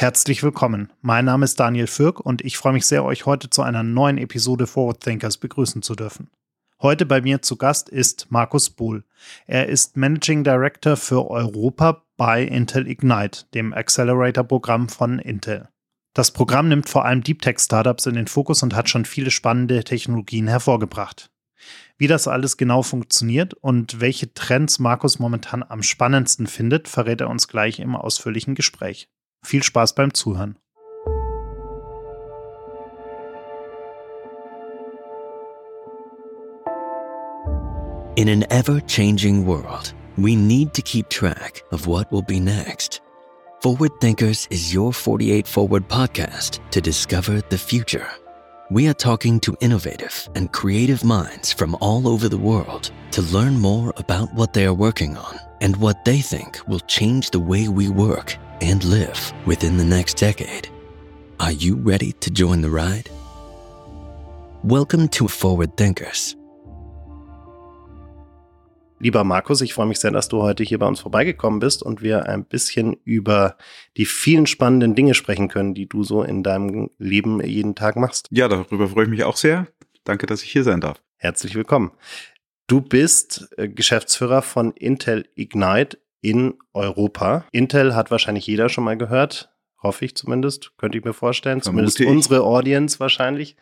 Herzlich willkommen. Mein Name ist Daniel Fürk und ich freue mich sehr, euch heute zu einer neuen Episode Forward Thinkers begrüßen zu dürfen. Heute bei mir zu Gast ist Markus Bohl. Er ist Managing Director für Europa bei Intel Ignite, dem Accelerator-Programm von Intel. Das Programm nimmt vor allem Deep Tech Startups in den Fokus und hat schon viele spannende Technologien hervorgebracht. Wie das alles genau funktioniert und welche Trends Markus momentan am spannendsten findet, verrät er uns gleich im ausführlichen Gespräch. Viel Spaß beim Zuhören. In an ever changing world, we need to keep track of what will be next. Forward Thinkers is your 48 Forward podcast to discover the future. We are talking to innovative and creative minds from all over the world to learn more about what they are working on and what they think will change the way we work and live within the next decade. Are you ready to join the ride? Welcome to Forward Thinkers. Lieber Markus, ich freue mich sehr, dass du heute hier bei uns vorbeigekommen bist und wir ein bisschen über die vielen spannenden Dinge sprechen können, die du so in deinem Leben jeden Tag machst. Ja, darüber freue ich mich auch sehr. Danke, dass ich hier sein darf. Herzlich willkommen. Du bist äh, Geschäftsführer von Intel Ignite in Europa. Intel hat wahrscheinlich jeder schon mal gehört, hoffe ich zumindest, könnte ich mir vorstellen. Vermute zumindest ich. unsere Audience wahrscheinlich.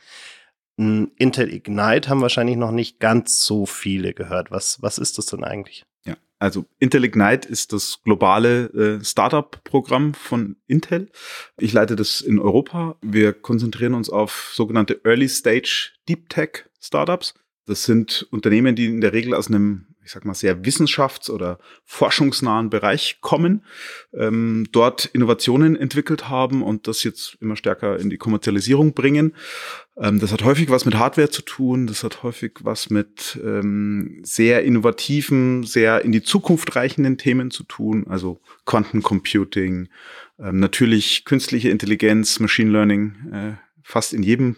Hm, Intel Ignite haben wahrscheinlich noch nicht ganz so viele gehört. Was, was ist das denn eigentlich? Ja, also Intel Ignite ist das globale äh, Startup-Programm von Intel. Ich leite das in Europa. Wir konzentrieren uns auf sogenannte Early Stage Deep Tech Startups. Das sind Unternehmen, die in der Regel aus einem ich sag mal, sehr wissenschafts- oder forschungsnahen Bereich kommen, ähm, dort Innovationen entwickelt haben und das jetzt immer stärker in die Kommerzialisierung bringen. Ähm, das hat häufig was mit Hardware zu tun, das hat häufig was mit ähm, sehr innovativen, sehr in die Zukunft reichenden Themen zu tun, also Quantencomputing, ähm, natürlich künstliche Intelligenz, Machine Learning, äh, fast in jedem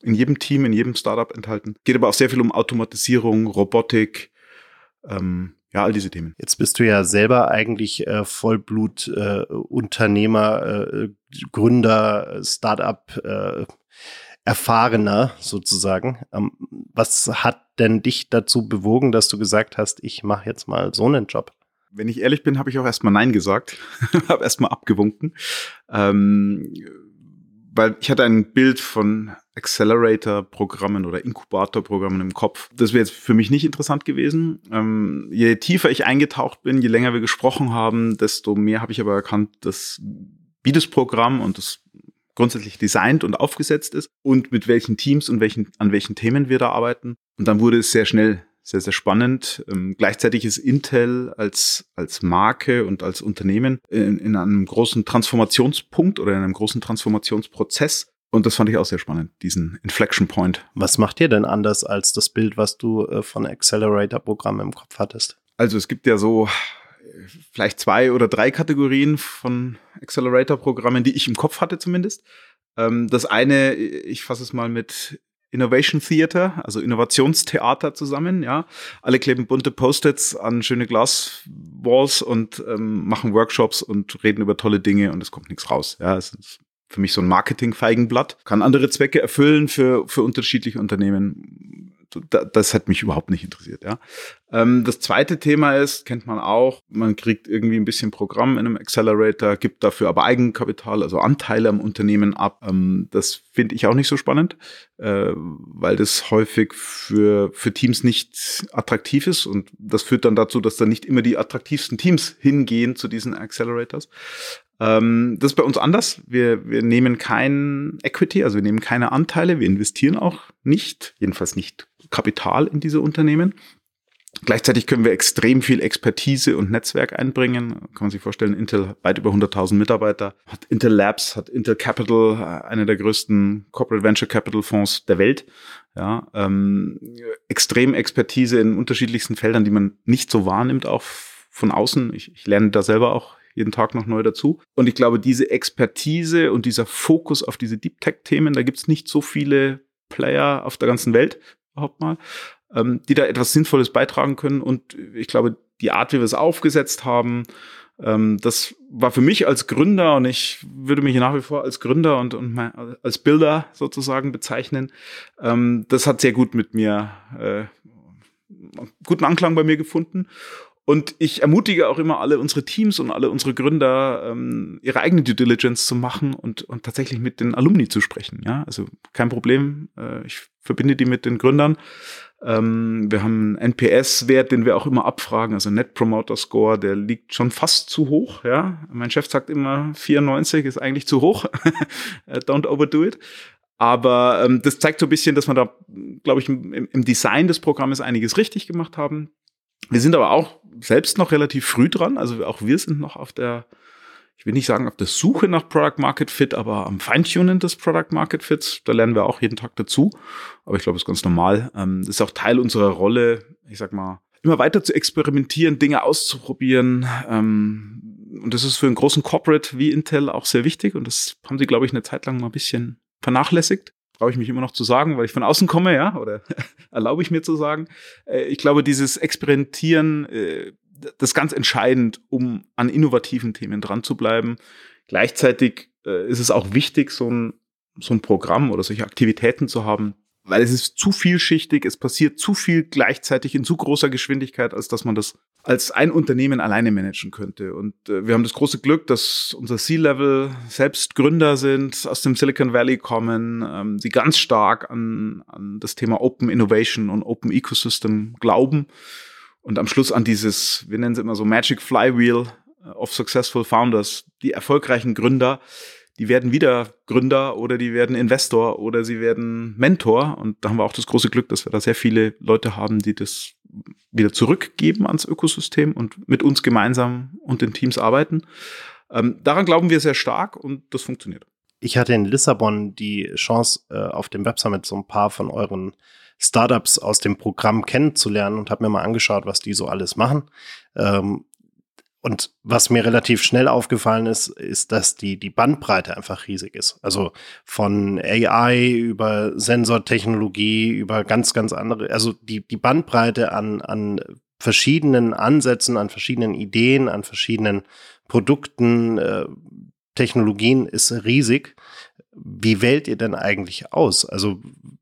in jedem Team, in jedem Startup enthalten. Geht aber auch sehr viel um Automatisierung, Robotik, ähm, ja, all diese Themen. Jetzt bist du ja selber eigentlich äh, Vollblut-Unternehmer, äh, äh, Gründer, Startup, äh, Erfahrener sozusagen. Ähm, was hat denn dich dazu bewogen, dass du gesagt hast, ich mache jetzt mal so einen Job? Wenn ich ehrlich bin, habe ich auch erstmal Nein gesagt, habe erstmal abgewunken. Ähm, weil ich hatte ein Bild von Accelerator-Programmen oder Inkubator-Programmen im Kopf. Das wäre jetzt für mich nicht interessant gewesen. Ähm, je tiefer ich eingetaucht bin, je länger wir gesprochen haben, desto mehr habe ich aber erkannt, dass wie das Programm und das grundsätzlich designt und aufgesetzt ist und mit welchen Teams und welchen, an welchen Themen wir da arbeiten. Und dann wurde es sehr schnell sehr, sehr spannend. Ähm, gleichzeitig ist Intel als, als Marke und als Unternehmen in, in einem großen Transformationspunkt oder in einem großen Transformationsprozess. Und das fand ich auch sehr spannend, diesen Inflection Point. Was macht ihr denn anders als das Bild, was du äh, von Accelerator-Programm im Kopf hattest? Also es gibt ja so äh, vielleicht zwei oder drei Kategorien von Accelerator-Programmen, die ich im Kopf hatte zumindest. Ähm, das eine, ich fasse es mal mit Innovation Theater, also Innovationstheater zusammen, ja. Alle kleben bunte Post-its an schöne Glaswalls und ähm, machen Workshops und reden über tolle Dinge und es kommt nichts raus. Ja, es ist für mich so ein Marketing-Feigenblatt, kann andere Zwecke erfüllen für, für unterschiedliche Unternehmen das hat mich überhaupt nicht interessiert. Ja. Ähm, das zweite Thema ist, kennt man auch, man kriegt irgendwie ein bisschen Programm in einem Accelerator, gibt dafür aber Eigenkapital, also Anteile am Unternehmen ab. Ähm, das finde ich auch nicht so spannend, äh, weil das häufig für, für Teams nicht attraktiv ist und das führt dann dazu, dass dann nicht immer die attraktivsten Teams hingehen zu diesen Accelerators. Ähm, das ist bei uns anders. Wir, wir nehmen kein Equity, also wir nehmen keine Anteile, wir investieren auch nicht, jedenfalls nicht Kapital in diese Unternehmen. Gleichzeitig können wir extrem viel Expertise und Netzwerk einbringen. Kann man sich vorstellen, Intel weit über 100.000 Mitarbeiter, hat Intel Labs, hat Intel Capital, äh, einer der größten Corporate Venture Capital Fonds der Welt. Ja, ähm, extrem Expertise in unterschiedlichsten Feldern, die man nicht so wahrnimmt, auch von außen. Ich, ich lerne da selber auch jeden Tag noch neu dazu. Und ich glaube, diese Expertise und dieser Fokus auf diese Deep Tech-Themen, da gibt es nicht so viele Player auf der ganzen Welt, überhaupt mal, ähm, die da etwas Sinnvolles beitragen können. Und ich glaube, die Art, wie wir es aufgesetzt haben, Ähm, das war für mich als Gründer und ich würde mich nach wie vor als Gründer und, und als Bilder sozusagen bezeichnen. Ähm, das hat sehr gut mit mir, äh, guten Anklang bei mir gefunden. Und ich ermutige auch immer alle unsere Teams und alle unsere Gründer, ähm, ihre eigene Due Diligence zu machen und, und tatsächlich mit den Alumni zu sprechen. Ja, also kein Problem. Äh, ich verbinde die mit den Gründern. Ähm, wir haben einen NPS-Wert, den wir auch immer abfragen, also Net Promoter Score, der liegt schon fast zu hoch. Ja, mein Chef sagt immer 94 ist eigentlich zu hoch. Äh, don't overdo it. Aber ähm, das zeigt so ein bisschen, dass wir da, glaube ich, im, im Design des Programmes einiges richtig gemacht haben. Wir sind aber auch selbst noch relativ früh dran. Also auch wir sind noch auf der ich will nicht sagen auf der Suche nach Product Market Fit, aber am Feintunen des Product Market Fits. Da lernen wir auch jeden Tag dazu. Aber ich glaube, das ist ganz normal. Ähm, das ist auch Teil unserer Rolle, ich sag mal, immer weiter zu experimentieren, Dinge auszuprobieren. Ähm, und das ist für einen großen Corporate wie Intel auch sehr wichtig. Und das haben sie, glaube ich, eine Zeit lang mal ein bisschen vernachlässigt traue ich mich immer noch zu sagen, weil ich von außen komme, ja, oder erlaube ich mir zu sagen. Äh, ich glaube, dieses Experimentieren äh, das ist ganz entscheidend, um an innovativen Themen dran zu bleiben. Gleichzeitig äh, ist es auch wichtig, so ein, so ein Programm oder solche Aktivitäten zu haben, weil es ist zu vielschichtig, es passiert zu viel gleichzeitig in zu großer Geschwindigkeit, als dass man das als ein Unternehmen alleine managen könnte. Und äh, wir haben das große Glück, dass unser C-Level selbst Gründer sind, aus dem Silicon Valley kommen, ähm, sie ganz stark an, an das Thema Open Innovation und Open Ecosystem glauben und am Schluss an dieses, wir nennen es immer so Magic Flywheel of Successful Founders, die erfolgreichen Gründer, die werden wieder Gründer oder die werden Investor oder sie werden Mentor. Und da haben wir auch das große Glück, dass wir da sehr viele Leute haben, die das wieder zurückgeben ans Ökosystem und mit uns gemeinsam und den Teams arbeiten. Ähm, daran glauben wir sehr stark und das funktioniert. Ich hatte in Lissabon die Chance, äh, auf dem Web Summit so ein paar von euren Startups aus dem Programm kennenzulernen und habe mir mal angeschaut, was die so alles machen. Ähm, und was mir relativ schnell aufgefallen ist, ist, dass die, die Bandbreite einfach riesig ist. Also von AI über Sensortechnologie, über ganz, ganz andere, also die, die Bandbreite an, an verschiedenen Ansätzen, an verschiedenen Ideen, an verschiedenen Produkten, äh, Technologien ist riesig. Wie wählt ihr denn eigentlich aus? Also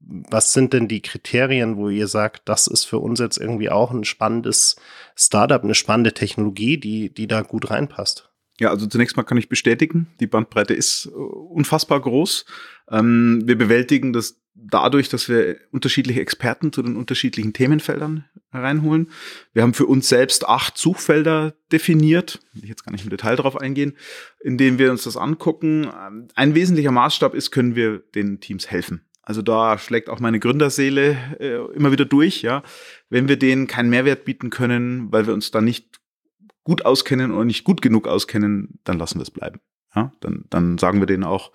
was sind denn die Kriterien, wo ihr sagt, das ist für uns jetzt irgendwie auch ein spannendes Startup, eine spannende Technologie, die, die da gut reinpasst? Ja, also zunächst mal kann ich bestätigen, die Bandbreite ist äh, unfassbar groß. Ähm, wir bewältigen das dadurch, dass wir unterschiedliche Experten zu den unterschiedlichen Themenfeldern reinholen. Wir haben für uns selbst acht Suchfelder definiert, will ich jetzt gar nicht im Detail drauf eingehen, in denen wir uns das angucken. Ein wesentlicher Maßstab ist, können wir den Teams helfen. Also da schlägt auch meine Gründerseele äh, immer wieder durch, ja. Wenn wir denen keinen Mehrwert bieten können, weil wir uns da nicht gut auskennen oder nicht gut genug auskennen, dann lassen wir es bleiben. Ja, dann, dann sagen wir denen auch,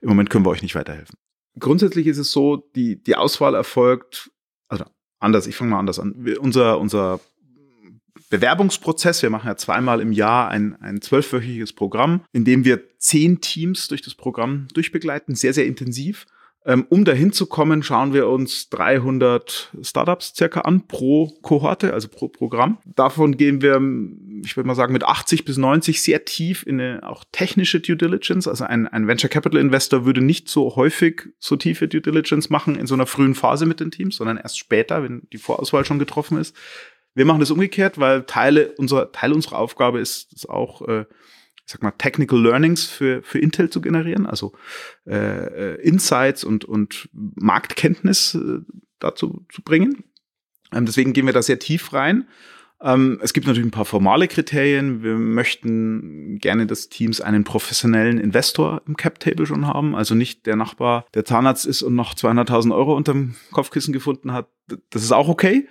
im Moment können wir euch nicht weiterhelfen. Grundsätzlich ist es so, die, die Auswahl erfolgt, also anders, ich fange mal anders an. Wir, unser, unser Bewerbungsprozess. Wir machen ja zweimal im Jahr ein, ein zwölfwöchiges Programm, in dem wir zehn Teams durch das Programm durchbegleiten, sehr, sehr intensiv. Ähm, um dahin zu kommen, schauen wir uns 300 Startups circa an pro Kohorte, also pro Programm. Davon gehen wir, ich würde mal sagen, mit 80 bis 90 sehr tief in eine auch technische Due Diligence. Also ein, ein Venture Capital Investor würde nicht so häufig so tiefe Due Diligence machen in so einer frühen Phase mit den Teams, sondern erst später, wenn die Vorauswahl schon getroffen ist. Wir machen das umgekehrt, weil Teile unserer, Teil unserer Aufgabe ist es auch, äh, ich sag mal, Technical Learnings für, für Intel zu generieren, also äh, äh, Insights und, und Marktkenntnis äh, dazu zu bringen. Ähm, deswegen gehen wir da sehr tief rein. Ähm, es gibt natürlich ein paar formale Kriterien. Wir möchten gerne, dass Teams einen professionellen Investor im Cap-Table schon haben. Also nicht der Nachbar, der Zahnarzt ist und noch 200.000 Euro unterm Kopfkissen gefunden hat. Das ist auch okay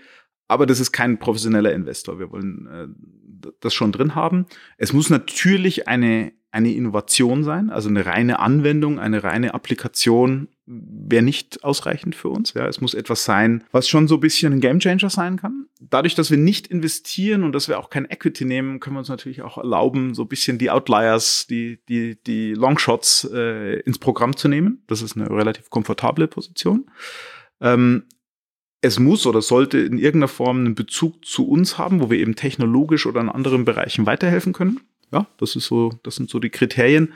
aber das ist kein professioneller Investor. Wir wollen äh, das schon drin haben. Es muss natürlich eine, eine Innovation sein, also eine reine Anwendung, eine reine Applikation wäre nicht ausreichend für uns. Ja, es muss etwas sein, was schon so ein bisschen ein Gamechanger sein kann. Dadurch, dass wir nicht investieren und dass wir auch kein Equity nehmen, können wir uns natürlich auch erlauben, so ein bisschen die Outliers, die, die, die Longshots äh, ins Programm zu nehmen. Das ist eine relativ komfortable Position. Ähm, es muss oder sollte in irgendeiner Form einen Bezug zu uns haben, wo wir eben technologisch oder in anderen Bereichen weiterhelfen können. ja, das ist so, das sind so die Kriterien.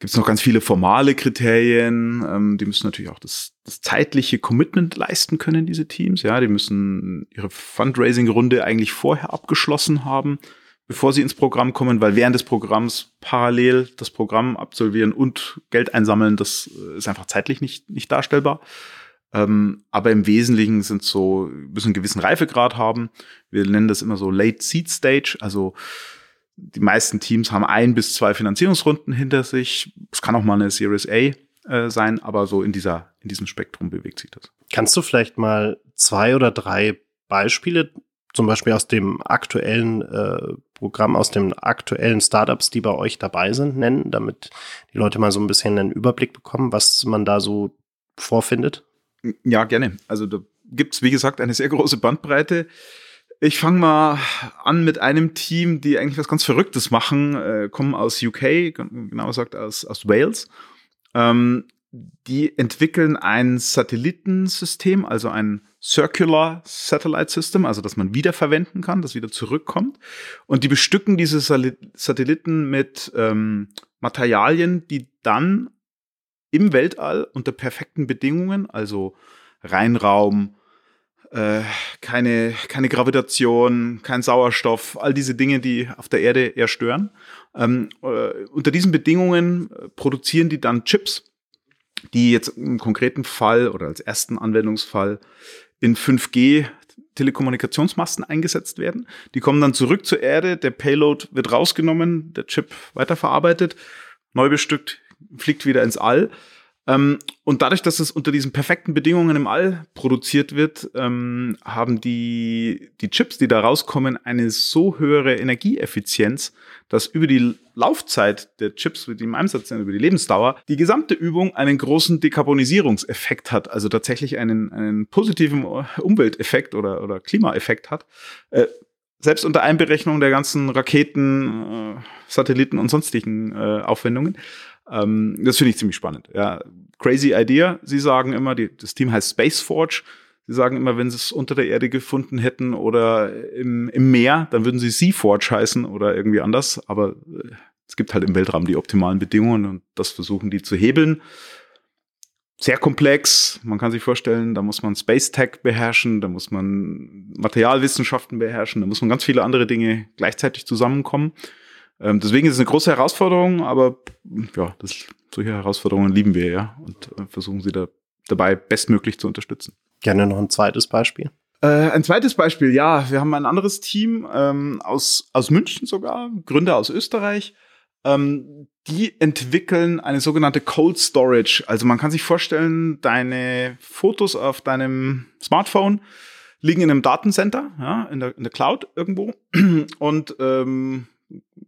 Gibt es noch ganz viele formale Kriterien. Ähm, die müssen natürlich auch das, das zeitliche Commitment leisten können, diese Teams. Ja, die müssen ihre Fundraising-Runde eigentlich vorher abgeschlossen haben, bevor sie ins Programm kommen, weil während des Programms parallel das Programm absolvieren und Geld einsammeln, das äh, ist einfach zeitlich nicht, nicht darstellbar. Ähm, aber im Wesentlichen sind so, müssen einen gewissen Reifegrad haben. Wir nennen das immer so Late Seed Stage, also die meisten Teams haben ein bis zwei Finanzierungsrunden hinter sich. Es kann auch mal eine Series A äh, sein, aber so in dieser, in diesem Spektrum bewegt sich das. Kannst du vielleicht mal zwei oder drei Beispiele, zum Beispiel aus dem aktuellen äh, Programm, aus den aktuellen Startups, die bei euch dabei sind, nennen, damit die Leute mal so ein bisschen einen Überblick bekommen, was man da so vorfindet? Ja, gerne. Also da gibt es, wie gesagt, eine sehr große Bandbreite. Ich fange mal an mit einem Team, die eigentlich was ganz Verrücktes machen, äh, kommen aus UK, genauer gesagt aus, aus Wales. Ähm, die entwickeln ein Satellitensystem, also ein Circular Satellite System, also dass man wiederverwenden kann, das wieder zurückkommt. Und die bestücken diese Satelliten mit ähm, Materialien, die dann im Weltall unter perfekten Bedingungen, also Reinraum, äh, keine, keine Gravitation, kein Sauerstoff, all diese Dinge, die auf der Erde eher stören. Ähm, äh, unter diesen Bedingungen äh, produzieren die dann Chips, die jetzt im konkreten Fall oder als ersten Anwendungsfall in 5G Telekommunikationsmasten eingesetzt werden. Die kommen dann zurück zur Erde, der Payload wird rausgenommen, der Chip weiterverarbeitet, neu bestückt, fliegt wieder ins All. Ähm, und dadurch, dass es unter diesen perfekten Bedingungen im All produziert wird, ähm, haben die, die Chips, die da rauskommen, eine so höhere Energieeffizienz, dass über die Laufzeit der Chips, die im Einsatz sind, über die Lebensdauer, die gesamte Übung einen großen Dekarbonisierungseffekt hat, also tatsächlich einen, einen positiven Umwelteffekt oder, oder Klimaeffekt hat. Äh, selbst unter Einberechnung der ganzen Raketen, äh, Satelliten und sonstigen äh, Aufwendungen. Ähm, das finde ich ziemlich spannend. Ja, crazy idea. Sie sagen immer, die, das Team heißt Space Forge. Sie sagen immer, wenn sie es unter der Erde gefunden hätten oder im, im Meer, dann würden sie Sea Forge heißen oder irgendwie anders. Aber äh, es gibt halt im Weltraum die optimalen Bedingungen und das versuchen die zu hebeln. Sehr komplex. Man kann sich vorstellen, da muss man Space Tech beherrschen, da muss man Materialwissenschaften beherrschen, da muss man ganz viele andere Dinge gleichzeitig zusammenkommen. Ähm, deswegen ist es eine große Herausforderung, aber ja, das, solche Herausforderungen lieben wir ja und äh, versuchen sie da dabei bestmöglich zu unterstützen. Gerne noch ein zweites Beispiel. Äh, ein zweites Beispiel, ja, wir haben ein anderes Team ähm, aus, aus München sogar, Gründer aus Österreich. Ähm, die entwickeln eine sogenannte Cold Storage. Also man kann sich vorstellen, deine Fotos auf deinem Smartphone liegen in einem Datencenter, ja, in der, in der Cloud irgendwo. Und ähm,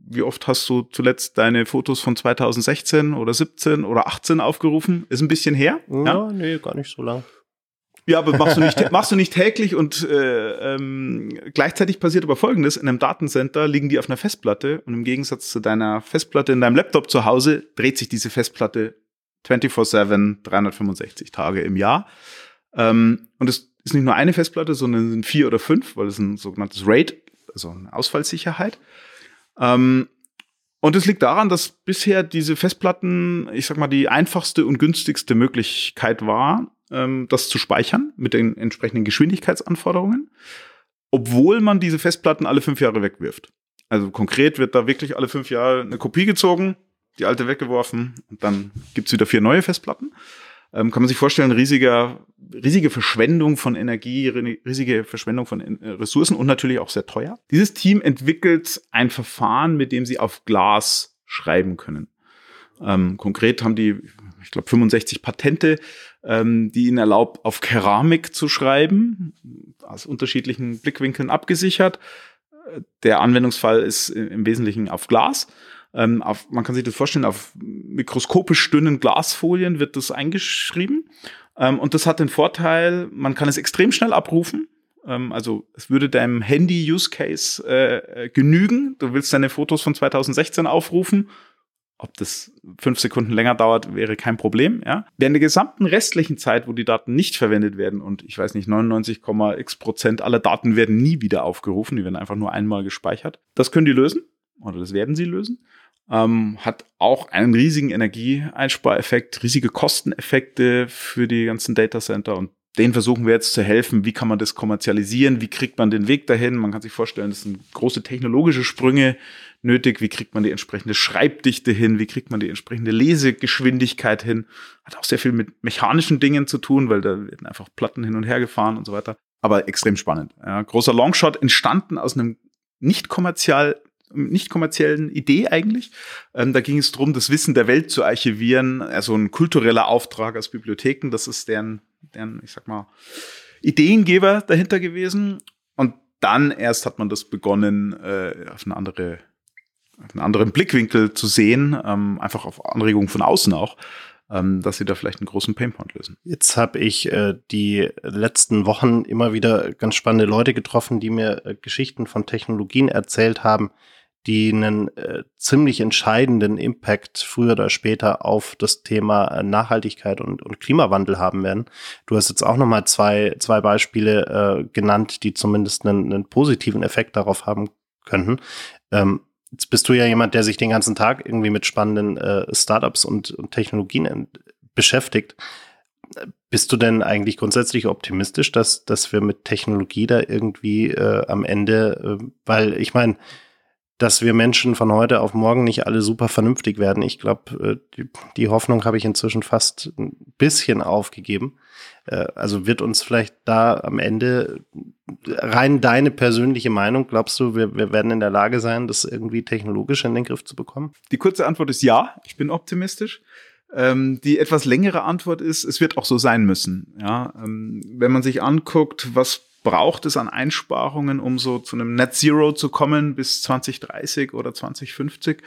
wie oft hast du zuletzt deine Fotos von 2016 oder 17 oder 18 aufgerufen? Ist ein bisschen her. Ja, ja? nee, gar nicht so lang. Ja, aber machst du nicht, machst du nicht täglich und äh, ähm, gleichzeitig passiert aber folgendes, in einem Datencenter liegen die auf einer Festplatte und im Gegensatz zu deiner Festplatte in deinem Laptop zu Hause dreht sich diese Festplatte 24-7, 365 Tage im Jahr. Ähm, und es ist nicht nur eine Festplatte, sondern es sind vier oder fünf, weil es ein sogenanntes RAID, also eine Ausfallsicherheit. Ähm, und es liegt daran, dass bisher diese Festplatten, ich sag mal, die einfachste und günstigste Möglichkeit war, ähm, das zu speichern mit den entsprechenden Geschwindigkeitsanforderungen, obwohl man diese Festplatten alle fünf Jahre wegwirft. Also konkret wird da wirklich alle fünf Jahre eine Kopie gezogen, die alte weggeworfen und dann gibt's wieder vier neue Festplatten. Ähm, kann man sich vorstellen, riesiger, riesige Verschwendung von Energie, riesige Verschwendung von äh, Ressourcen und natürlich auch sehr teuer. Dieses Team entwickelt ein Verfahren, mit dem sie auf Glas schreiben können. Ähm, konkret haben die, ich glaube, 65 Patente, ähm, die ihnen erlaubt, auf Keramik zu schreiben, aus unterschiedlichen Blickwinkeln abgesichert. Der Anwendungsfall ist im Wesentlichen auf Glas. Ähm, auf, man kann sich das vorstellen, auf mikroskopisch dünnen Glasfolien wird das eingeschrieben. Ähm, und das hat den Vorteil, man kann es extrem schnell abrufen. Ähm, also es würde deinem Handy-Use-Case äh, äh genügen. Du willst deine Fotos von 2016 aufrufen. Ob das fünf Sekunden länger dauert, wäre kein Problem. Ja? Während der gesamten restlichen Zeit, wo die Daten nicht verwendet werden und ich weiß nicht, 99,x Prozent aller Daten werden nie wieder aufgerufen, die werden einfach nur einmal gespeichert. Das können die lösen oder das werden sie lösen. Ähm, hat auch einen riesigen Energieeinspareffekt, riesige Kosteneffekte für die ganzen Datacenter und denen versuchen wir jetzt zu helfen, wie kann man das kommerzialisieren, wie kriegt man den Weg dahin. Man kann sich vorstellen, das sind große technologische Sprünge nötig, wie kriegt man die entsprechende Schreibdichte hin, wie kriegt man die entsprechende Lesegeschwindigkeit hin. Hat auch sehr viel mit mechanischen Dingen zu tun, weil da werden einfach Platten hin und her gefahren und so weiter. Aber extrem spannend. Ja, großer Longshot entstanden aus einem nicht kommerziell nicht kommerziellen Idee eigentlich. Ähm, da ging es darum, das Wissen der Welt zu archivieren, also ein kultureller Auftrag aus Bibliotheken. Das ist deren deren, ich sag mal, Ideengeber dahinter gewesen. Und dann erst hat man das begonnen, äh, auf eine andere, auf einen anderen Blickwinkel zu sehen, ähm, einfach auf Anregungen von außen auch ähm, dass sie da vielleicht einen großen Painpoint lösen. Jetzt habe ich äh, die letzten Wochen immer wieder ganz spannende Leute getroffen, die mir äh, Geschichten von Technologien erzählt haben, die einen äh, ziemlich entscheidenden Impact früher oder später auf das Thema äh, Nachhaltigkeit und, und Klimawandel haben werden. Du hast jetzt auch noch mal zwei, zwei Beispiele äh, genannt, die zumindest einen, einen positiven Effekt darauf haben könnten. Ähm, jetzt bist du ja jemand, der sich den ganzen Tag irgendwie mit spannenden äh, Startups und, und Technologien beschäftigt. Bist du denn eigentlich grundsätzlich optimistisch, dass, dass wir mit Technologie da irgendwie äh, am Ende, äh, weil ich meine, dass wir Menschen von heute auf morgen nicht alle super vernünftig werden. Ich glaube, äh, die, die, Hoffnung habe ich inzwischen fast ein bisschen aufgegeben. Äh, also wird uns vielleicht da am Ende rein deine persönliche Meinung, glaubst du, wir, wir werden in der Lage sein, das irgendwie technologisch in den Griff zu bekommen? Die kurze Antwort ist ja, ich bin optimistisch. Ähm, die etwas längere Antwort ist, es wird auch so sein müssen. Ja, ähm, wenn man sich anguckt, was braucht es an Einsparungen, um so zu einem Net Zero zu kommen bis 2030 oder 2050,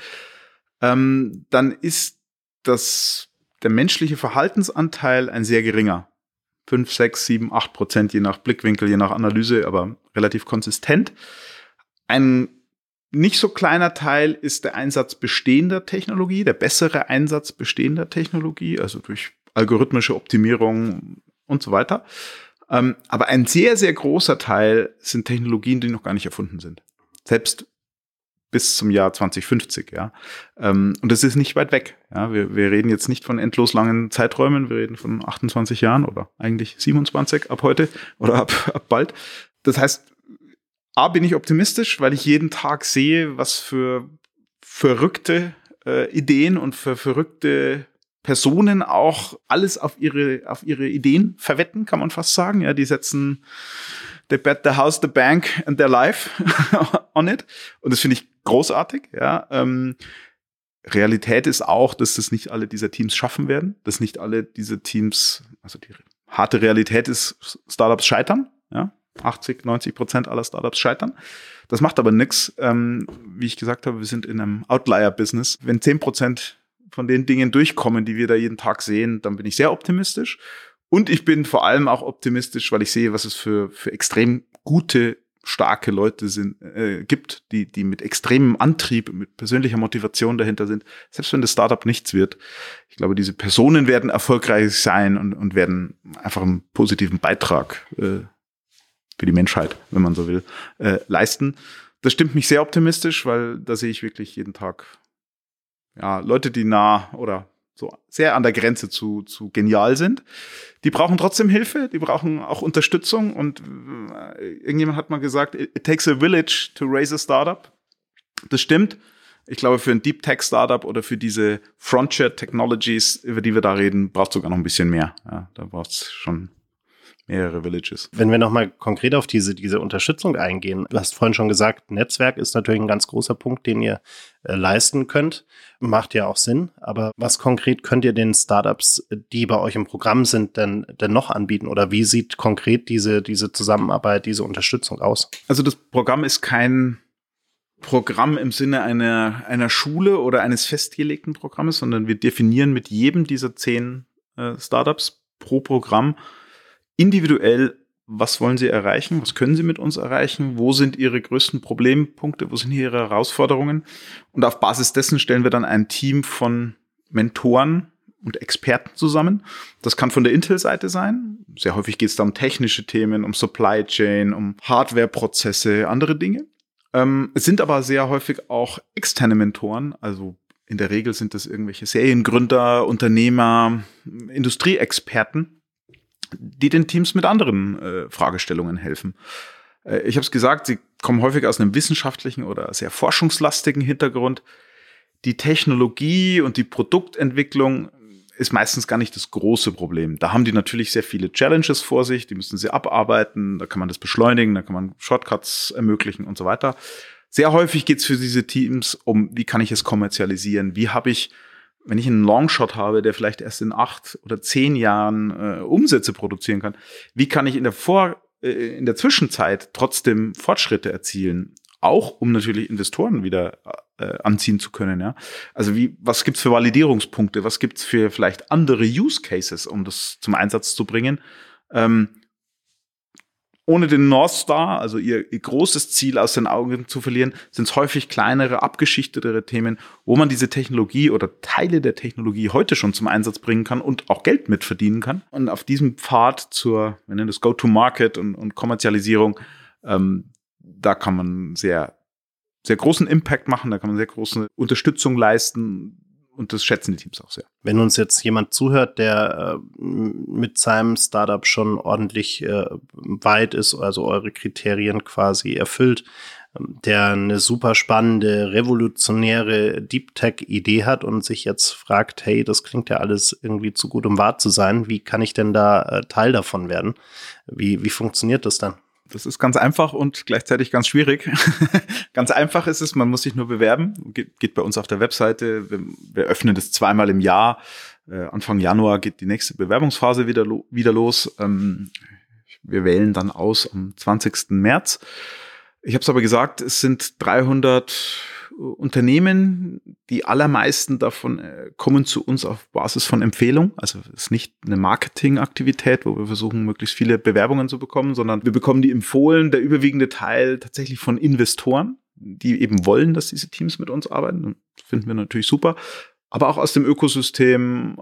ähm, dann ist das, der menschliche Verhaltensanteil ein sehr geringer. 5, 6, 7, 8 Prozent, je nach Blickwinkel, je nach Analyse, aber relativ konsistent. Ein nicht so kleiner Teil ist der Einsatz bestehender Technologie, der bessere Einsatz bestehender Technologie, also durch algorithmische Optimierung und so weiter. Ähm, aber ein sehr, sehr großer Teil sind Technologien, die noch gar nicht erfunden sind. Selbst bis zum Jahr 2050, ja. Ähm, und das ist nicht weit weg. Ja, wir, wir reden jetzt nicht von endlos langen Zeiträumen, wir reden von 28 Jahren oder eigentlich 27 ab heute oder ab, ab bald. Das heißt, A, bin ich optimistisch, weil ich jeden Tag sehe, was für verrückte äh, Ideen und für verrückte Personen auch alles auf ihre, auf ihre Ideen verwetten, kann man fast sagen. Ja, die setzen they bet the house, the bank and their life on it. Und das finde ich großartig, ja. Ähm, Realität ist auch, dass das nicht alle dieser Teams schaffen werden, dass nicht alle diese Teams, also die harte Realität ist, Startups scheitern, ja. 80, 90 Prozent aller Startups scheitern. Das macht aber nichts. Ähm, wie ich gesagt habe, wir sind in einem Outlier-Business. Wenn 10 Prozent von den Dingen durchkommen, die wir da jeden Tag sehen, dann bin ich sehr optimistisch. Und ich bin vor allem auch optimistisch, weil ich sehe, was es für, für extrem gute, starke Leute sind, äh, gibt, die, die mit extremem Antrieb, mit persönlicher Motivation dahinter sind. Selbst wenn das Startup nichts wird. Ich glaube, diese Personen werden erfolgreich sein und, und werden einfach einen positiven Beitrag äh, für die Menschheit, wenn man so will, äh, leisten. Das stimmt mich sehr optimistisch, weil da sehe ich wirklich jeden Tag ja, Leute, die nah oder so sehr an der Grenze zu, zu genial sind. Die brauchen trotzdem Hilfe, die brauchen auch Unterstützung und äh, irgendjemand hat mal gesagt, it takes a village to raise a startup. Das stimmt. Ich glaube, für ein Deep Tech Startup oder für diese Frontier Technologies, über die wir da reden, braucht sogar noch ein bisschen mehr. Ja, da braucht es schon mehrere Villages. Wenn wir nochmal konkret auf diese, diese Unterstützung eingehen, du hast vorhin schon gesagt, Netzwerk ist natürlich ein ganz großer Punkt, den ihr äh, leisten könnt. Macht ja auch Sinn. Aber was konkret könnt ihr den Startups, die bei euch im Programm sind, denn, denn noch anbieten? Oder wie sieht konkret diese, diese Zusammenarbeit, diese Unterstützung aus? Also das Programm ist kein Programm im Sinne einer, einer Schule oder eines festgelegten Programmes, sondern wir definieren mit jedem dieser zehn äh, Startups pro Programm individuell, was wollen Sie erreichen, was können Sie mit uns erreichen, wo sind Ihre größten Problempunkte, wo sind Ihre Herausforderungen. Und auf Basis dessen stellen wir dann ein Team von Mentoren und Experten zusammen. Das kann von der Intel-Seite sein. Sehr häufig geht es da um technische Themen, um Supply Chain, um Hardware-Prozesse, andere Dinge. Ähm, es sind aber sehr häufig auch externe Mentoren, also in der Regel sind das irgendwelche Seriengründer, Unternehmer, Industrieexperten, die den Teams mit anderen äh, Fragestellungen helfen. Äh, ich habe es gesagt, sie kommen häufig aus einem wissenschaftlichen oder sehr forschungslastigen Hintergrund. Die Technologie und die Produktentwicklung ist meistens gar nicht das große Problem. Da haben die natürlich sehr viele Challenges vor sich, die müssen sie abarbeiten, da kann man das beschleunigen, da kann man Shortcuts ermöglichen und so weiter. Sehr häufig geht es für diese Teams um, wie kann ich es kommerzialisieren, wie habe ich, wenn ich einen Longshot habe, der vielleicht erst in acht oder zehn Jahren äh, Umsätze produzieren kann, wie kann ich in der Vor äh, in der Zwischenzeit trotzdem Fortschritte erzielen, auch um natürlich Investoren wieder äh, anziehen zu können. Ja? Also wie, was gibt's für Validierungspunkte? Was gibt's für vielleicht andere Use Cases, um das zum Einsatz zu bringen? Ähm, ohne den North Star, also ihr, ihr großes Ziel aus den Augen zu verlieren, sind es häufig kleinere, abgeschichtetere Themen, wo man diese Technologie oder Teile der Technologie heute schon zum Einsatz bringen kann und auch Geld mitverdienen kann. Und auf diesem Pfad zur, wir nennen das Go-to-Market und, und Kommerzialisierung, ähm, da kann man sehr, sehr großen Impact machen, da kann man sehr große Unterstützung leisten, und das schätzen die Teams auch sehr. Wenn uns jetzt jemand zuhört, der äh, mit seinem Startup schon ordentlich äh, weit ist, also eure Kriterien quasi erfüllt, ähm, der eine super spannende, revolutionäre Deep Tech-Idee hat und sich jetzt fragt, hey, das klingt ja alles irgendwie zu gut, um wahr zu sein. Wie kann ich denn da äh, Teil davon werden? Wie, wie funktioniert das dann? Das ist ganz einfach und gleichzeitig ganz schwierig. ganz einfach ist es, man muss sich nur bewerben. Geht, geht bei uns auf der Webseite. Wir, wir öffnen das zweimal im Jahr. Äh, Anfang Januar geht die nächste Bewerbungsphase wieder, lo wieder los. Ähm, wir wählen dann aus am 20. März. Ich habe es aber gesagt, es sind 300 Unternehmen, die allermeisten davon äh, kommen zu uns auf Basis von Empfehlung. Also es ist nicht eine Marketingaktivität, wo wir versuchen, möglichst viele Bewerbungen zu bekommen, sondern wir bekommen die empfohlen, der überwiegende Teil tatsächlich von Investoren, die eben wollen, dass diese Teams mit uns arbeiten. Das finden wir natürlich super. Aber auch aus dem Ökosystem.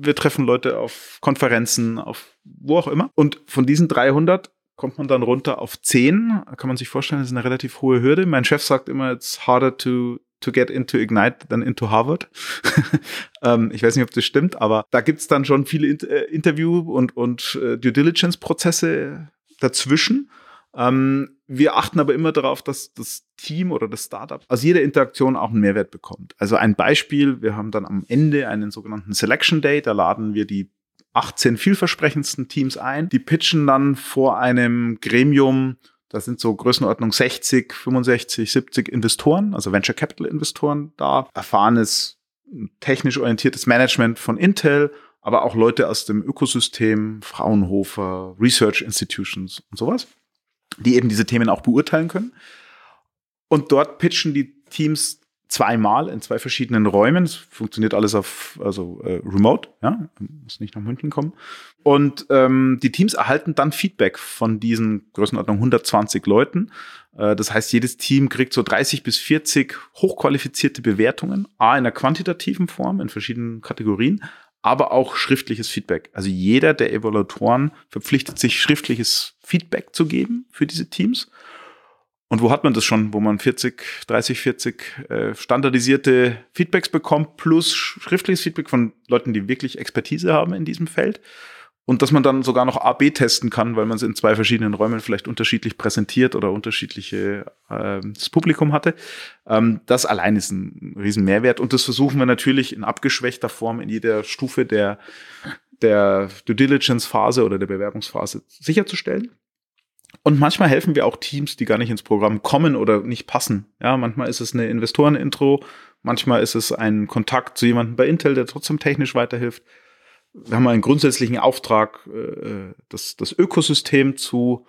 Wir treffen Leute auf Konferenzen, auf wo auch immer. Und von diesen 300 kommt man dann runter auf 10. Kann man sich vorstellen, das ist eine relativ hohe Hürde. Mein Chef sagt immer, it's harder to to get into Ignite than into Harvard. ähm, ich weiß nicht, ob das stimmt, aber da gibt's dann schon viele Inter äh, Interview- und, und äh, Due Diligence-Prozesse dazwischen. Ähm, wir achten aber immer darauf, dass das Team oder das Startup aus jeder Interaktion auch einen Mehrwert bekommt. Also ein Beispiel, wir haben dann am Ende einen sogenannten Selection Day, da laden wir die 18 vielversprechendsten Teams ein. Die pitchen dann vor einem Gremium, da sind so Größenordnung 60, 65, 70 Investoren, also Venture Capital Investoren da, erfahrenes, technisch orientiertes Management von Intel, aber auch Leute aus dem Ökosystem, Fraunhofer, Research Institutions und sowas, die eben diese Themen auch beurteilen können. Und dort pitchen die Teams zweimal in zwei verschiedenen Räumen. Es funktioniert alles auf also äh, remote, ja, muss nicht nach München kommen. Und ähm, die Teams erhalten dann Feedback von diesen Größenordnung 120 Leuten. Äh, das heißt, jedes Team kriegt so 30 bis 40 hochqualifizierte Bewertungen, a in der quantitativen Form in verschiedenen Kategorien, aber auch schriftliches Feedback. Also jeder der Evaluatoren verpflichtet sich schriftliches Feedback zu geben für diese Teams. Und wo hat man das schon, wo man 40, 30, 40 äh, standardisierte Feedbacks bekommt, plus schriftliches Feedback von Leuten, die wirklich Expertise haben in diesem Feld. Und dass man dann sogar noch A-B testen kann, weil man es in zwei verschiedenen Räumen vielleicht unterschiedlich präsentiert oder unterschiedliche äh, das Publikum hatte. Ähm, das allein ist ein riesen Mehrwert. Und das versuchen wir natürlich in abgeschwächter Form in jeder Stufe der, der Due Diligence-Phase oder der Bewerbungsphase sicherzustellen. Und manchmal helfen wir auch Teams, die gar nicht ins Programm kommen oder nicht passen. Ja, manchmal ist es eine Investorenintro, manchmal ist es ein Kontakt zu jemandem bei Intel, der trotzdem technisch weiterhilft. Wir haben einen grundsätzlichen Auftrag, äh, das, das Ökosystem zu,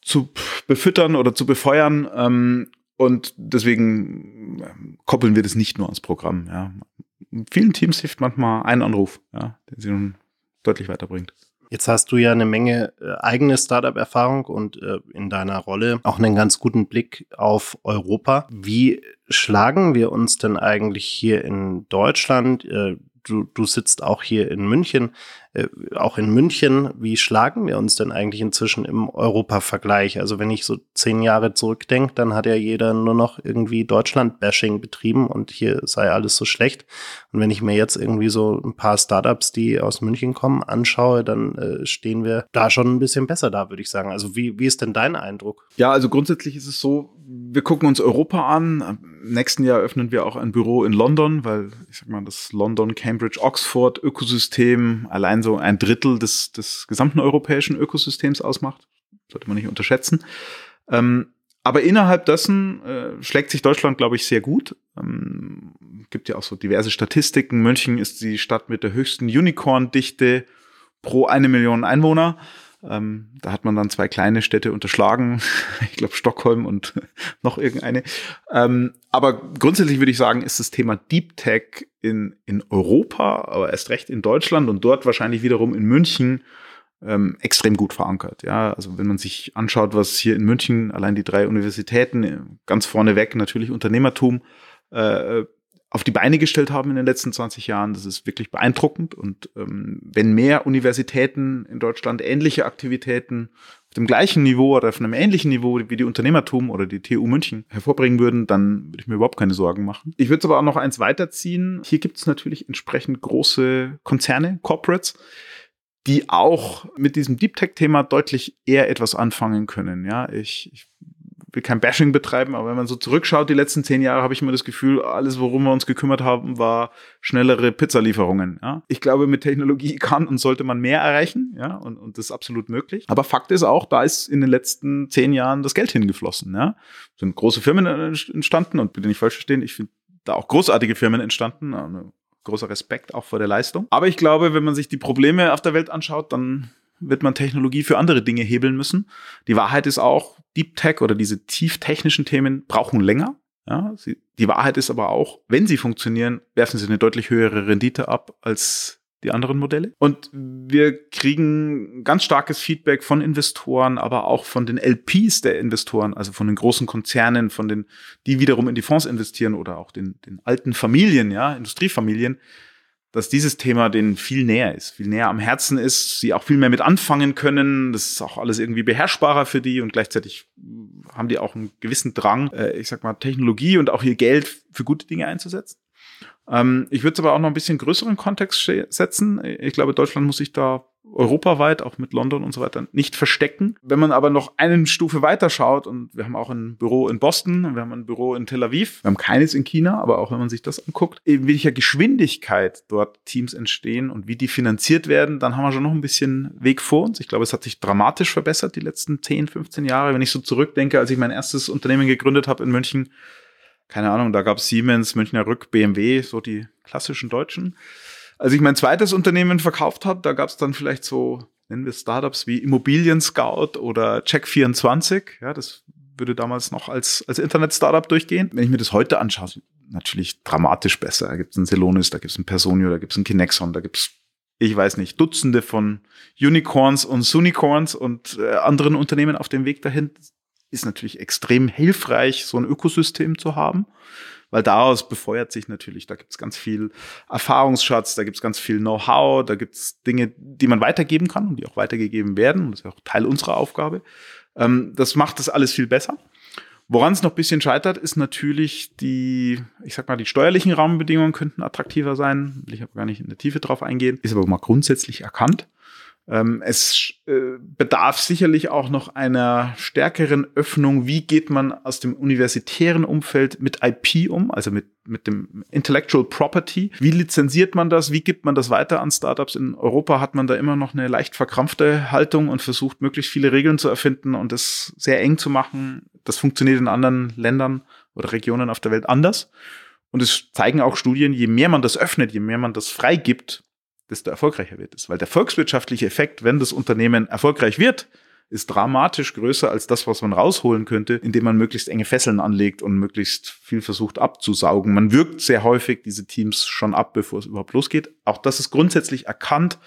zu befüttern oder zu befeuern. Ähm, und deswegen ähm, koppeln wir das nicht nur ans Programm. Ja. Vielen Teams hilft manchmal ein Anruf, ja, der sie nun deutlich weiterbringt. Jetzt hast du ja eine Menge äh, eigene Startup-Erfahrung und äh, in deiner Rolle auch einen ganz guten Blick auf Europa. Wie schlagen wir uns denn eigentlich hier in Deutschland? Äh, du, du sitzt auch hier in München. Äh, auch in München, wie schlagen wir uns denn eigentlich inzwischen im Europa-Vergleich? Also wenn ich so zehn Jahre zurückdenke, dann hat ja jeder nur noch irgendwie Deutschland-Bashing betrieben und hier sei alles so schlecht. Und wenn ich mir jetzt irgendwie so ein paar Startups, die aus München kommen, anschaue, dann äh, stehen wir da schon ein bisschen besser da, würde ich sagen. Also wie, wie ist denn dein Eindruck? Ja, also grundsätzlich ist es so, wir gucken uns Europa an. Im nächsten Jahr öffnen wir auch ein Büro in London, weil ich sag mal, das London, Cambridge, Oxford Ökosystem allein so ein Drittel des, des gesamten europäischen Ökosystems ausmacht. Sollte man nicht unterschätzen. Ähm, aber innerhalb dessen äh, schlägt sich Deutschland, glaube ich, sehr gut. Ähm, gibt ja auch so diverse Statistiken. München ist die Stadt mit der höchsten Unicorn-Dichte pro eine Million Einwohner. Ähm, da hat man dann zwei kleine Städte unterschlagen. ich glaube Stockholm und noch irgendeine. Ähm, aber grundsätzlich würde ich sagen, ist das Thema Deep Tech in, in Europa, aber erst recht in Deutschland und dort wahrscheinlich wiederum in München ähm, extrem gut verankert. Ja, also wenn man sich anschaut, was hier in München allein die drei Universitäten ganz vorneweg natürlich Unternehmertum äh, auf die Beine gestellt haben in den letzten 20 Jahren. Das ist wirklich beeindruckend. Und ähm, wenn mehr Universitäten in Deutschland ähnliche Aktivitäten auf dem gleichen Niveau oder auf einem ähnlichen Niveau wie die Unternehmertum oder die TU München hervorbringen würden, dann würde ich mir überhaupt keine Sorgen machen. Ich würde es aber auch noch eins weiterziehen. Hier gibt es natürlich entsprechend große Konzerne, Corporates, die auch mit diesem Deep Tech-Thema deutlich eher etwas anfangen können. Ja, ich, ich will kein Bashing betreiben, aber wenn man so zurückschaut, die letzten zehn Jahre, habe ich immer das Gefühl, alles, worum wir uns gekümmert haben, war schnellere Pizzalieferungen. Ja? Ich glaube, mit Technologie kann und sollte man mehr erreichen, ja, und, und das ist absolut möglich. Aber Fakt ist auch, da ist in den letzten zehn Jahren das Geld hingeflossen. Ja? Sind große Firmen entstanden und bitte nicht falsch verstehen, ich finde da auch großartige Firmen entstanden. Großer Respekt auch vor der Leistung. Aber ich glaube, wenn man sich die Probleme auf der Welt anschaut, dann wird man Technologie für andere Dinge hebeln müssen. Die Wahrheit ist auch, Deep Tech oder diese tieftechnischen Themen brauchen länger. Ja, sie, die Wahrheit ist aber auch, wenn sie funktionieren, werfen sie eine deutlich höhere Rendite ab als die anderen Modelle. Und wir kriegen ganz starkes Feedback von Investoren, aber auch von den LPs der Investoren, also von den großen Konzernen, von den, die wiederum in die Fonds investieren oder auch den, den alten Familien, ja, Industriefamilien, dass dieses Thema denen viel näher ist, viel näher am Herzen ist, sie auch viel mehr mit anfangen können. Das ist auch alles irgendwie beherrschbarer für die und gleichzeitig haben die auch einen gewissen Drang, äh, ich sag mal, Technologie und auch ihr Geld für gute Dinge einzusetzen. Ähm, ich würde es aber auch noch ein bisschen größeren Kontext setzen. Ich glaube, Deutschland muss sich da europaweit, auch mit London und so weiter, nicht verstecken. Wenn man aber noch eine Stufe weiter schaut, und wir haben auch ein Büro in Boston, wir haben ein Büro in Tel Aviv, wir haben keines in China, aber auch wenn man sich das anguckt, in welcher Geschwindigkeit dort Teams entstehen und wie die finanziert werden, dann haben wir schon noch ein bisschen Weg vor uns. Ich glaube, es hat sich dramatisch verbessert die letzten 10, 15 Jahre. Wenn ich so zurückdenke, als ich mein erstes Unternehmen gegründet habe in München, keine Ahnung, da gab es Siemens, Münchner Rück, BMW, so die klassischen Deutschen. Als ich mein zweites Unternehmen verkauft habe, da gab es dann vielleicht so, nennen wir Startups wie Immobilien Scout oder Check24. Ja, das würde damals noch als, als Internet-Startup durchgehen. Wenn ich mir das heute anschaue, natürlich dramatisch besser. Da gibt es einen Celonis, da gibt es einen Personio, da gibt es einen Kinexon, da gibt es, ich weiß nicht, Dutzende von Unicorns und Sunicorns und äh, anderen Unternehmen auf dem Weg dahin. Ist natürlich extrem hilfreich, so ein Ökosystem zu haben weil daraus befeuert sich natürlich, da gibt es ganz viel Erfahrungsschatz, da gibt es ganz viel Know-how, da gibt es Dinge, die man weitergeben kann und die auch weitergegeben werden. das ist auch Teil unserer Aufgabe. Ähm, das macht das alles viel besser. Woran es noch ein bisschen scheitert, ist natürlich die, ich sag mal, die steuerlichen Rahmenbedingungen könnten attraktiver sein. Will ich aber gar nicht in der Tiefe drauf eingehen. Ist aber mal grundsätzlich erkannt. Ähm, es äh, bedarf sicherlich auch noch einer stärkeren Öffnung. Wie geht man aus dem universitären Umfeld mit IP um, also mit, mit dem Intellectual Property? Wie lizenziert man das? Wie gibt man das weiter an Startups? In Europa hat man da immer noch eine leicht verkrampfte Haltung und versucht, möglichst viele Regeln zu erfinden und das sehr eng zu machen. Das funktioniert in anderen Ländern oder Regionen auf der Welt anders. Und es zeigen auch Studien, je mehr man das öffnet, je mehr man das freigibt, desto erfolgreicher wird es. Weil der volkswirtschaftliche Effekt, wenn das Unternehmen erfolgreich wird, ist dramatisch größer als das, was man rausholen könnte, indem man möglichst enge Fesseln anlegt und möglichst viel versucht abzusaugen. Man wirkt sehr häufig diese Teams schon ab, bevor es überhaupt losgeht. Auch das ist grundsätzlich erkannt,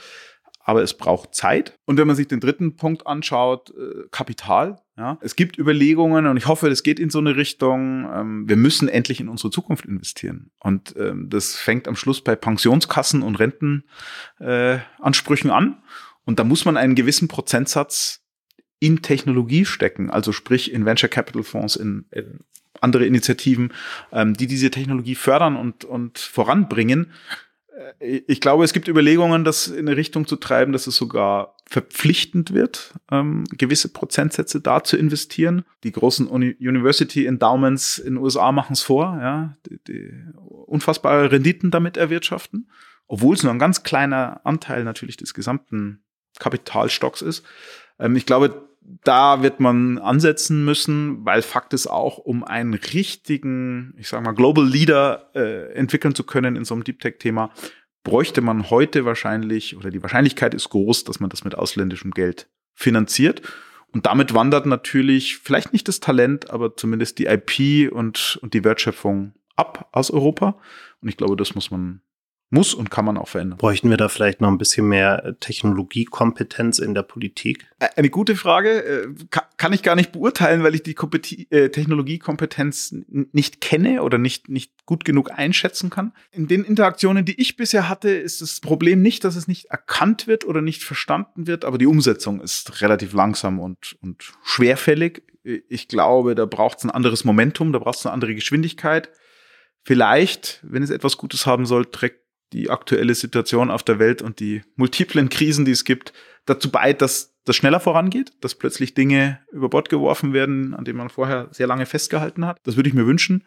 aber es braucht Zeit. Und wenn man sich den dritten Punkt anschaut, äh, Kapital. Ja, es gibt Überlegungen und ich hoffe, das geht in so eine Richtung. Ähm, wir müssen endlich in unsere Zukunft investieren. Und ähm, das fängt am Schluss bei Pensionskassen und Rentenansprüchen äh, an. Und da muss man einen gewissen Prozentsatz in Technologie stecken, also sprich in Venture Capital Fonds, in, in andere Initiativen, ähm, die diese Technologie fördern und, und voranbringen. Äh, ich glaube, es gibt Überlegungen, das in eine Richtung zu treiben, dass es sogar verpflichtend wird, ähm, gewisse Prozentsätze da zu investieren. Die großen Uni University Endowments in den USA machen es vor, ja, die, die unfassbare Renditen damit erwirtschaften, obwohl es nur ein ganz kleiner Anteil natürlich des gesamten Kapitalstocks ist. Ähm, ich glaube, da wird man ansetzen müssen, weil Fakt ist auch, um einen richtigen, ich sag mal, Global Leader äh, entwickeln zu können in so einem Deep Tech-Thema, bräuchte man heute wahrscheinlich, oder die Wahrscheinlichkeit ist groß, dass man das mit ausländischem Geld finanziert. Und damit wandert natürlich vielleicht nicht das Talent, aber zumindest die IP und, und die Wertschöpfung ab aus Europa. Und ich glaube, das muss man muss und kann man auch verändern. Bräuchten wir da vielleicht noch ein bisschen mehr äh, Technologiekompetenz in der Politik? Eine gute Frage. Äh, kann ich gar nicht beurteilen, weil ich die äh, Technologiekompetenz nicht kenne oder nicht, nicht gut genug einschätzen kann. In den Interaktionen, die ich bisher hatte, ist das Problem nicht, dass es nicht erkannt wird oder nicht verstanden wird, aber die Umsetzung ist relativ langsam und, und schwerfällig. Ich glaube, da braucht es ein anderes Momentum, da braucht es eine andere Geschwindigkeit. Vielleicht, wenn es etwas Gutes haben soll, trägt die aktuelle Situation auf der Welt und die multiplen Krisen, die es gibt, dazu bei, dass das schneller vorangeht, dass plötzlich Dinge über Bord geworfen werden, an denen man vorher sehr lange festgehalten hat. Das würde ich mir wünschen.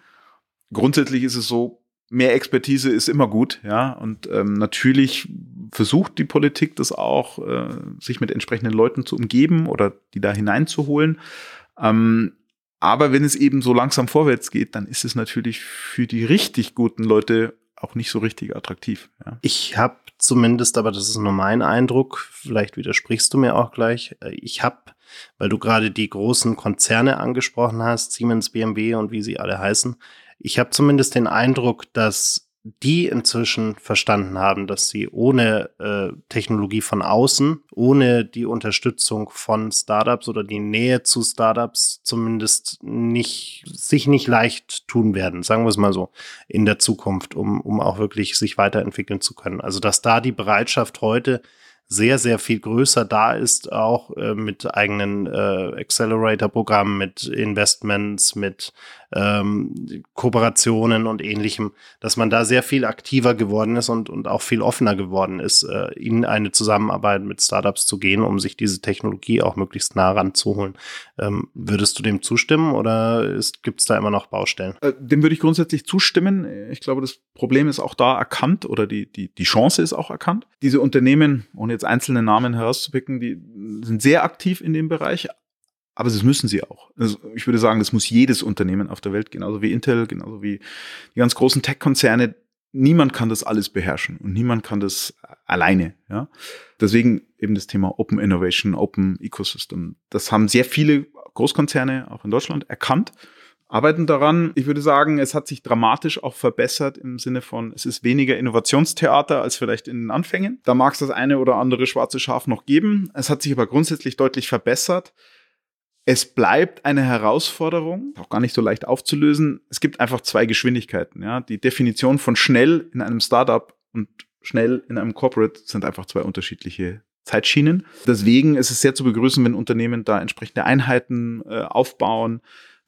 Grundsätzlich ist es so, mehr Expertise ist immer gut, ja. Und ähm, natürlich versucht die Politik das auch, äh, sich mit entsprechenden Leuten zu umgeben oder die da hineinzuholen. Ähm, aber wenn es eben so langsam vorwärts geht, dann ist es natürlich für die richtig guten Leute auch nicht so richtig attraktiv. Ja. Ich habe zumindest, aber das ist nur mein Eindruck, vielleicht widersprichst du mir auch gleich, äh, ich habe, weil du gerade die großen Konzerne angesprochen hast, Siemens, BMW und wie sie alle heißen, ich habe zumindest den Eindruck, dass die inzwischen verstanden haben, dass sie ohne äh, Technologie von außen, ohne die Unterstützung von Startups oder die Nähe zu Startups zumindest nicht, sich nicht leicht tun werden, sagen wir es mal so, in der Zukunft, um, um auch wirklich sich weiterentwickeln zu können. Also, dass da die Bereitschaft heute sehr, sehr viel größer da ist, auch äh, mit eigenen äh, Accelerator-Programmen, mit Investments, mit ähm, Kooperationen und ähnlichem, dass man da sehr viel aktiver geworden ist und, und auch viel offener geworden ist, äh, in eine Zusammenarbeit mit Startups zu gehen, um sich diese Technologie auch möglichst nah ranzuholen. Ähm, würdest du dem zustimmen oder gibt es da immer noch Baustellen? Äh, dem würde ich grundsätzlich zustimmen. Ich glaube, das Problem ist auch da erkannt oder die, die, die Chance ist auch erkannt. Diese Unternehmen, ohne jetzt einzelne Namen herauszupicken, die sind sehr aktiv in dem Bereich, aber das müssen sie auch. Also ich würde sagen, das muss jedes Unternehmen auf der Welt, genauso wie Intel, genauso wie die ganz großen Tech-Konzerne. Niemand kann das alles beherrschen und niemand kann das alleine. Ja? Deswegen eben das Thema Open Innovation, Open Ecosystem. Das haben sehr viele Großkonzerne auch in Deutschland erkannt, arbeiten daran. Ich würde sagen, es hat sich dramatisch auch verbessert im Sinne von, es ist weniger Innovationstheater als vielleicht in den Anfängen. Da mag es das eine oder andere schwarze Schaf noch geben. Es hat sich aber grundsätzlich deutlich verbessert. Es bleibt eine Herausforderung, auch gar nicht so leicht aufzulösen. Es gibt einfach zwei Geschwindigkeiten. Ja? Die Definition von schnell in einem Startup und schnell in einem Corporate sind einfach zwei unterschiedliche Zeitschienen. Deswegen ist es sehr zu begrüßen, wenn Unternehmen da entsprechende Einheiten äh, aufbauen,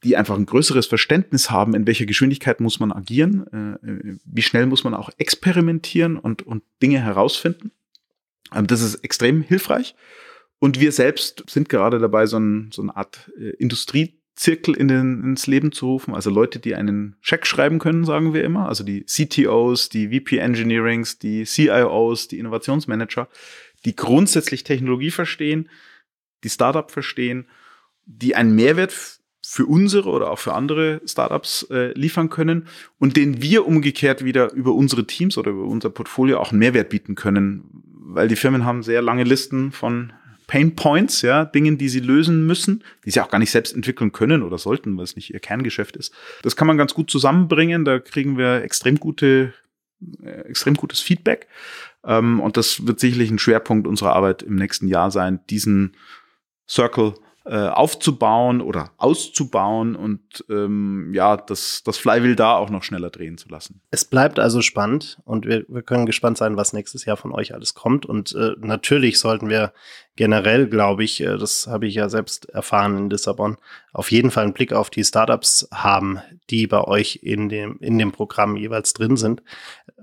die einfach ein größeres Verständnis haben, in welcher Geschwindigkeit muss man agieren, äh, wie schnell muss man auch experimentieren und, und Dinge herausfinden. Ähm, das ist extrem hilfreich. Und wir selbst sind gerade dabei, so, ein, so eine Art äh, Industriezirkel in den, ins Leben zu rufen. Also Leute, die einen Check schreiben können, sagen wir immer. Also die CTOs, die VP Engineerings, die CIOs, die Innovationsmanager, die grundsätzlich Technologie verstehen, die Startup verstehen, die einen Mehrwert für unsere oder auch für andere Startups äh, liefern können und den wir umgekehrt wieder über unsere Teams oder über unser Portfolio auch einen Mehrwert bieten können, weil die Firmen haben sehr lange Listen von Pain Points, ja, Dingen, die sie lösen müssen, die sie auch gar nicht selbst entwickeln können oder sollten, weil es nicht ihr Kerngeschäft ist. Das kann man ganz gut zusammenbringen. Da kriegen wir extrem gute äh, extrem gutes Feedback. Ähm, und das wird sicherlich ein Schwerpunkt unserer Arbeit im nächsten Jahr sein, diesen Circle äh, aufzubauen oder auszubauen und ähm, ja, das, das Flywheel da auch noch schneller drehen zu lassen. Es bleibt also spannend und wir, wir können gespannt sein, was nächstes Jahr von euch alles kommt. Und äh, natürlich sollten wir generell, glaube ich, äh, das habe ich ja selbst erfahren in Lissabon, auf jeden Fall einen Blick auf die Startups haben, die bei euch in dem, in dem Programm jeweils drin sind,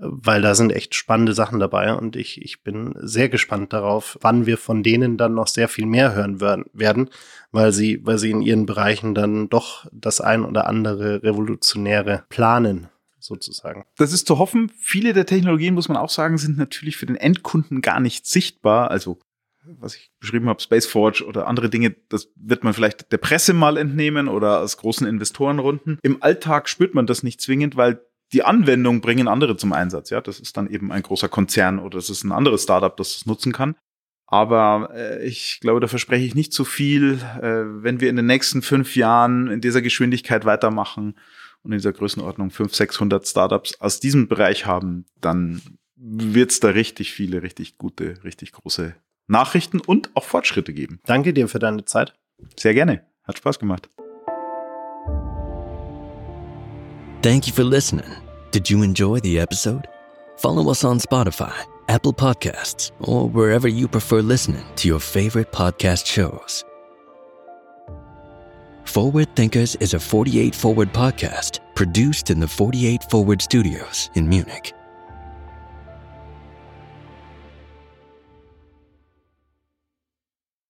weil da sind echt spannende Sachen dabei und ich, ich bin sehr gespannt darauf, wann wir von denen dann noch sehr viel mehr hören werden, weil sie, weil sie in ihren Bereichen dann doch das ein oder andere Revolutionäre planen sozusagen. Das ist zu hoffen. Viele der Technologien, muss man auch sagen, sind natürlich für den Endkunden gar nicht sichtbar. Also was ich beschrieben habe, Spaceforge oder andere Dinge, das wird man vielleicht der Presse mal entnehmen oder aus großen Investorenrunden. Im Alltag spürt man das nicht zwingend, weil die Anwendung bringen andere zum Einsatz. Ja, das ist dann eben ein großer Konzern oder es ist ein anderes Startup, das das nutzen kann. Aber äh, ich glaube, da verspreche ich nicht zu viel. Äh, wenn wir in den nächsten fünf Jahren in dieser Geschwindigkeit weitermachen und in dieser Größenordnung 500, 600 Startups aus diesem Bereich haben, dann wird es da richtig viele, richtig gute, richtig große Nachrichten und auch Fortschritte geben. Danke dir für deine Zeit. Sehr gerne. Hat Spaß gemacht. Thank you for listening. Did you enjoy the episode? Follow us on Spotify, Apple Podcasts, or wherever you prefer listening to your favorite podcast shows. Forward Thinkers is a 48 Forward podcast produced in the 48 Forward studios in Munich.